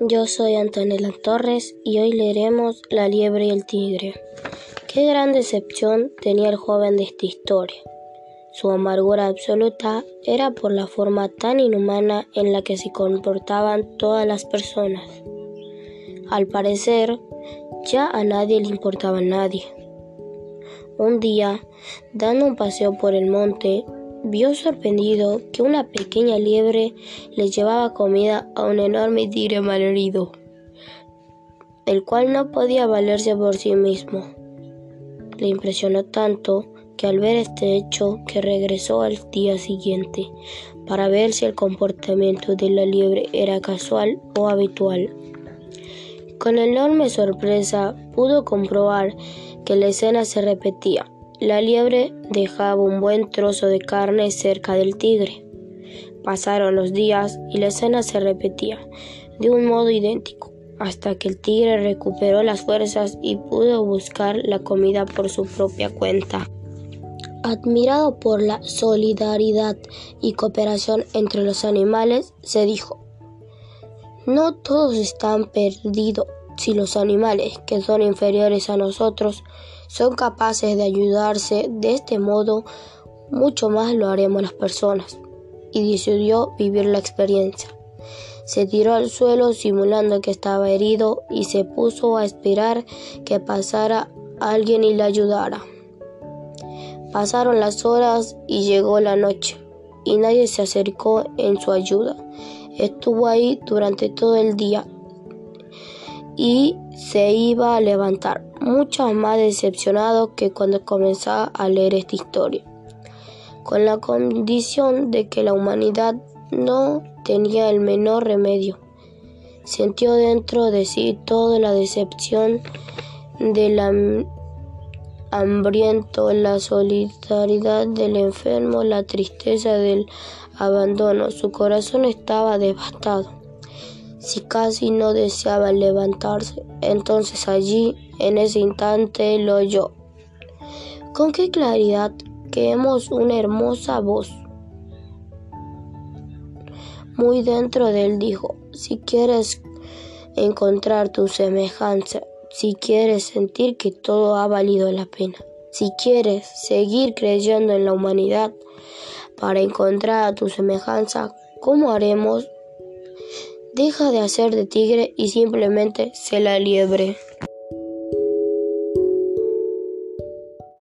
Yo soy Antonella Torres y hoy leeremos La liebre y el tigre. Qué gran decepción tenía el joven de esta historia. Su amargura absoluta era por la forma tan inhumana en la que se comportaban todas las personas. Al parecer, ya a nadie le importaba nadie. Un día, dando un paseo por el monte, vio sorprendido que una pequeña liebre le llevaba comida a un enorme tigre malherido, el cual no podía valerse por sí mismo. Le impresionó tanto que al ver este hecho que regresó al día siguiente para ver si el comportamiento de la liebre era casual o habitual. Con enorme sorpresa pudo comprobar que la escena se repetía. La liebre dejaba un buen trozo de carne cerca del tigre. Pasaron los días y la escena se repetía de un modo idéntico, hasta que el tigre recuperó las fuerzas y pudo buscar la comida por su propia cuenta. Admirado por la solidaridad y cooperación entre los animales, se dijo, no todos están perdidos si los animales, que son inferiores a nosotros, son capaces de ayudarse de este modo, mucho más lo haremos las personas. Y decidió vivir la experiencia. Se tiró al suelo simulando que estaba herido y se puso a esperar que pasara alguien y le ayudara. Pasaron las horas y llegó la noche y nadie se acercó en su ayuda. Estuvo ahí durante todo el día y se iba a levantar, mucho más decepcionado que cuando comenzaba a leer esta historia, con la condición de que la humanidad no tenía el menor remedio. Sintió dentro de sí toda la decepción del hambriento, la solidaridad del enfermo, la tristeza del abandono. Su corazón estaba devastado si casi no deseaba levantarse. Entonces allí, en ese instante, lo oyó. Con qué claridad que hemos una hermosa voz. Muy dentro de él dijo, si quieres encontrar tu semejanza, si quieres sentir que todo ha valido la pena, si quieres seguir creyendo en la humanidad para encontrar a tu semejanza, ¿cómo haremos? Deja de hacer de tigre y simplemente se la liebre.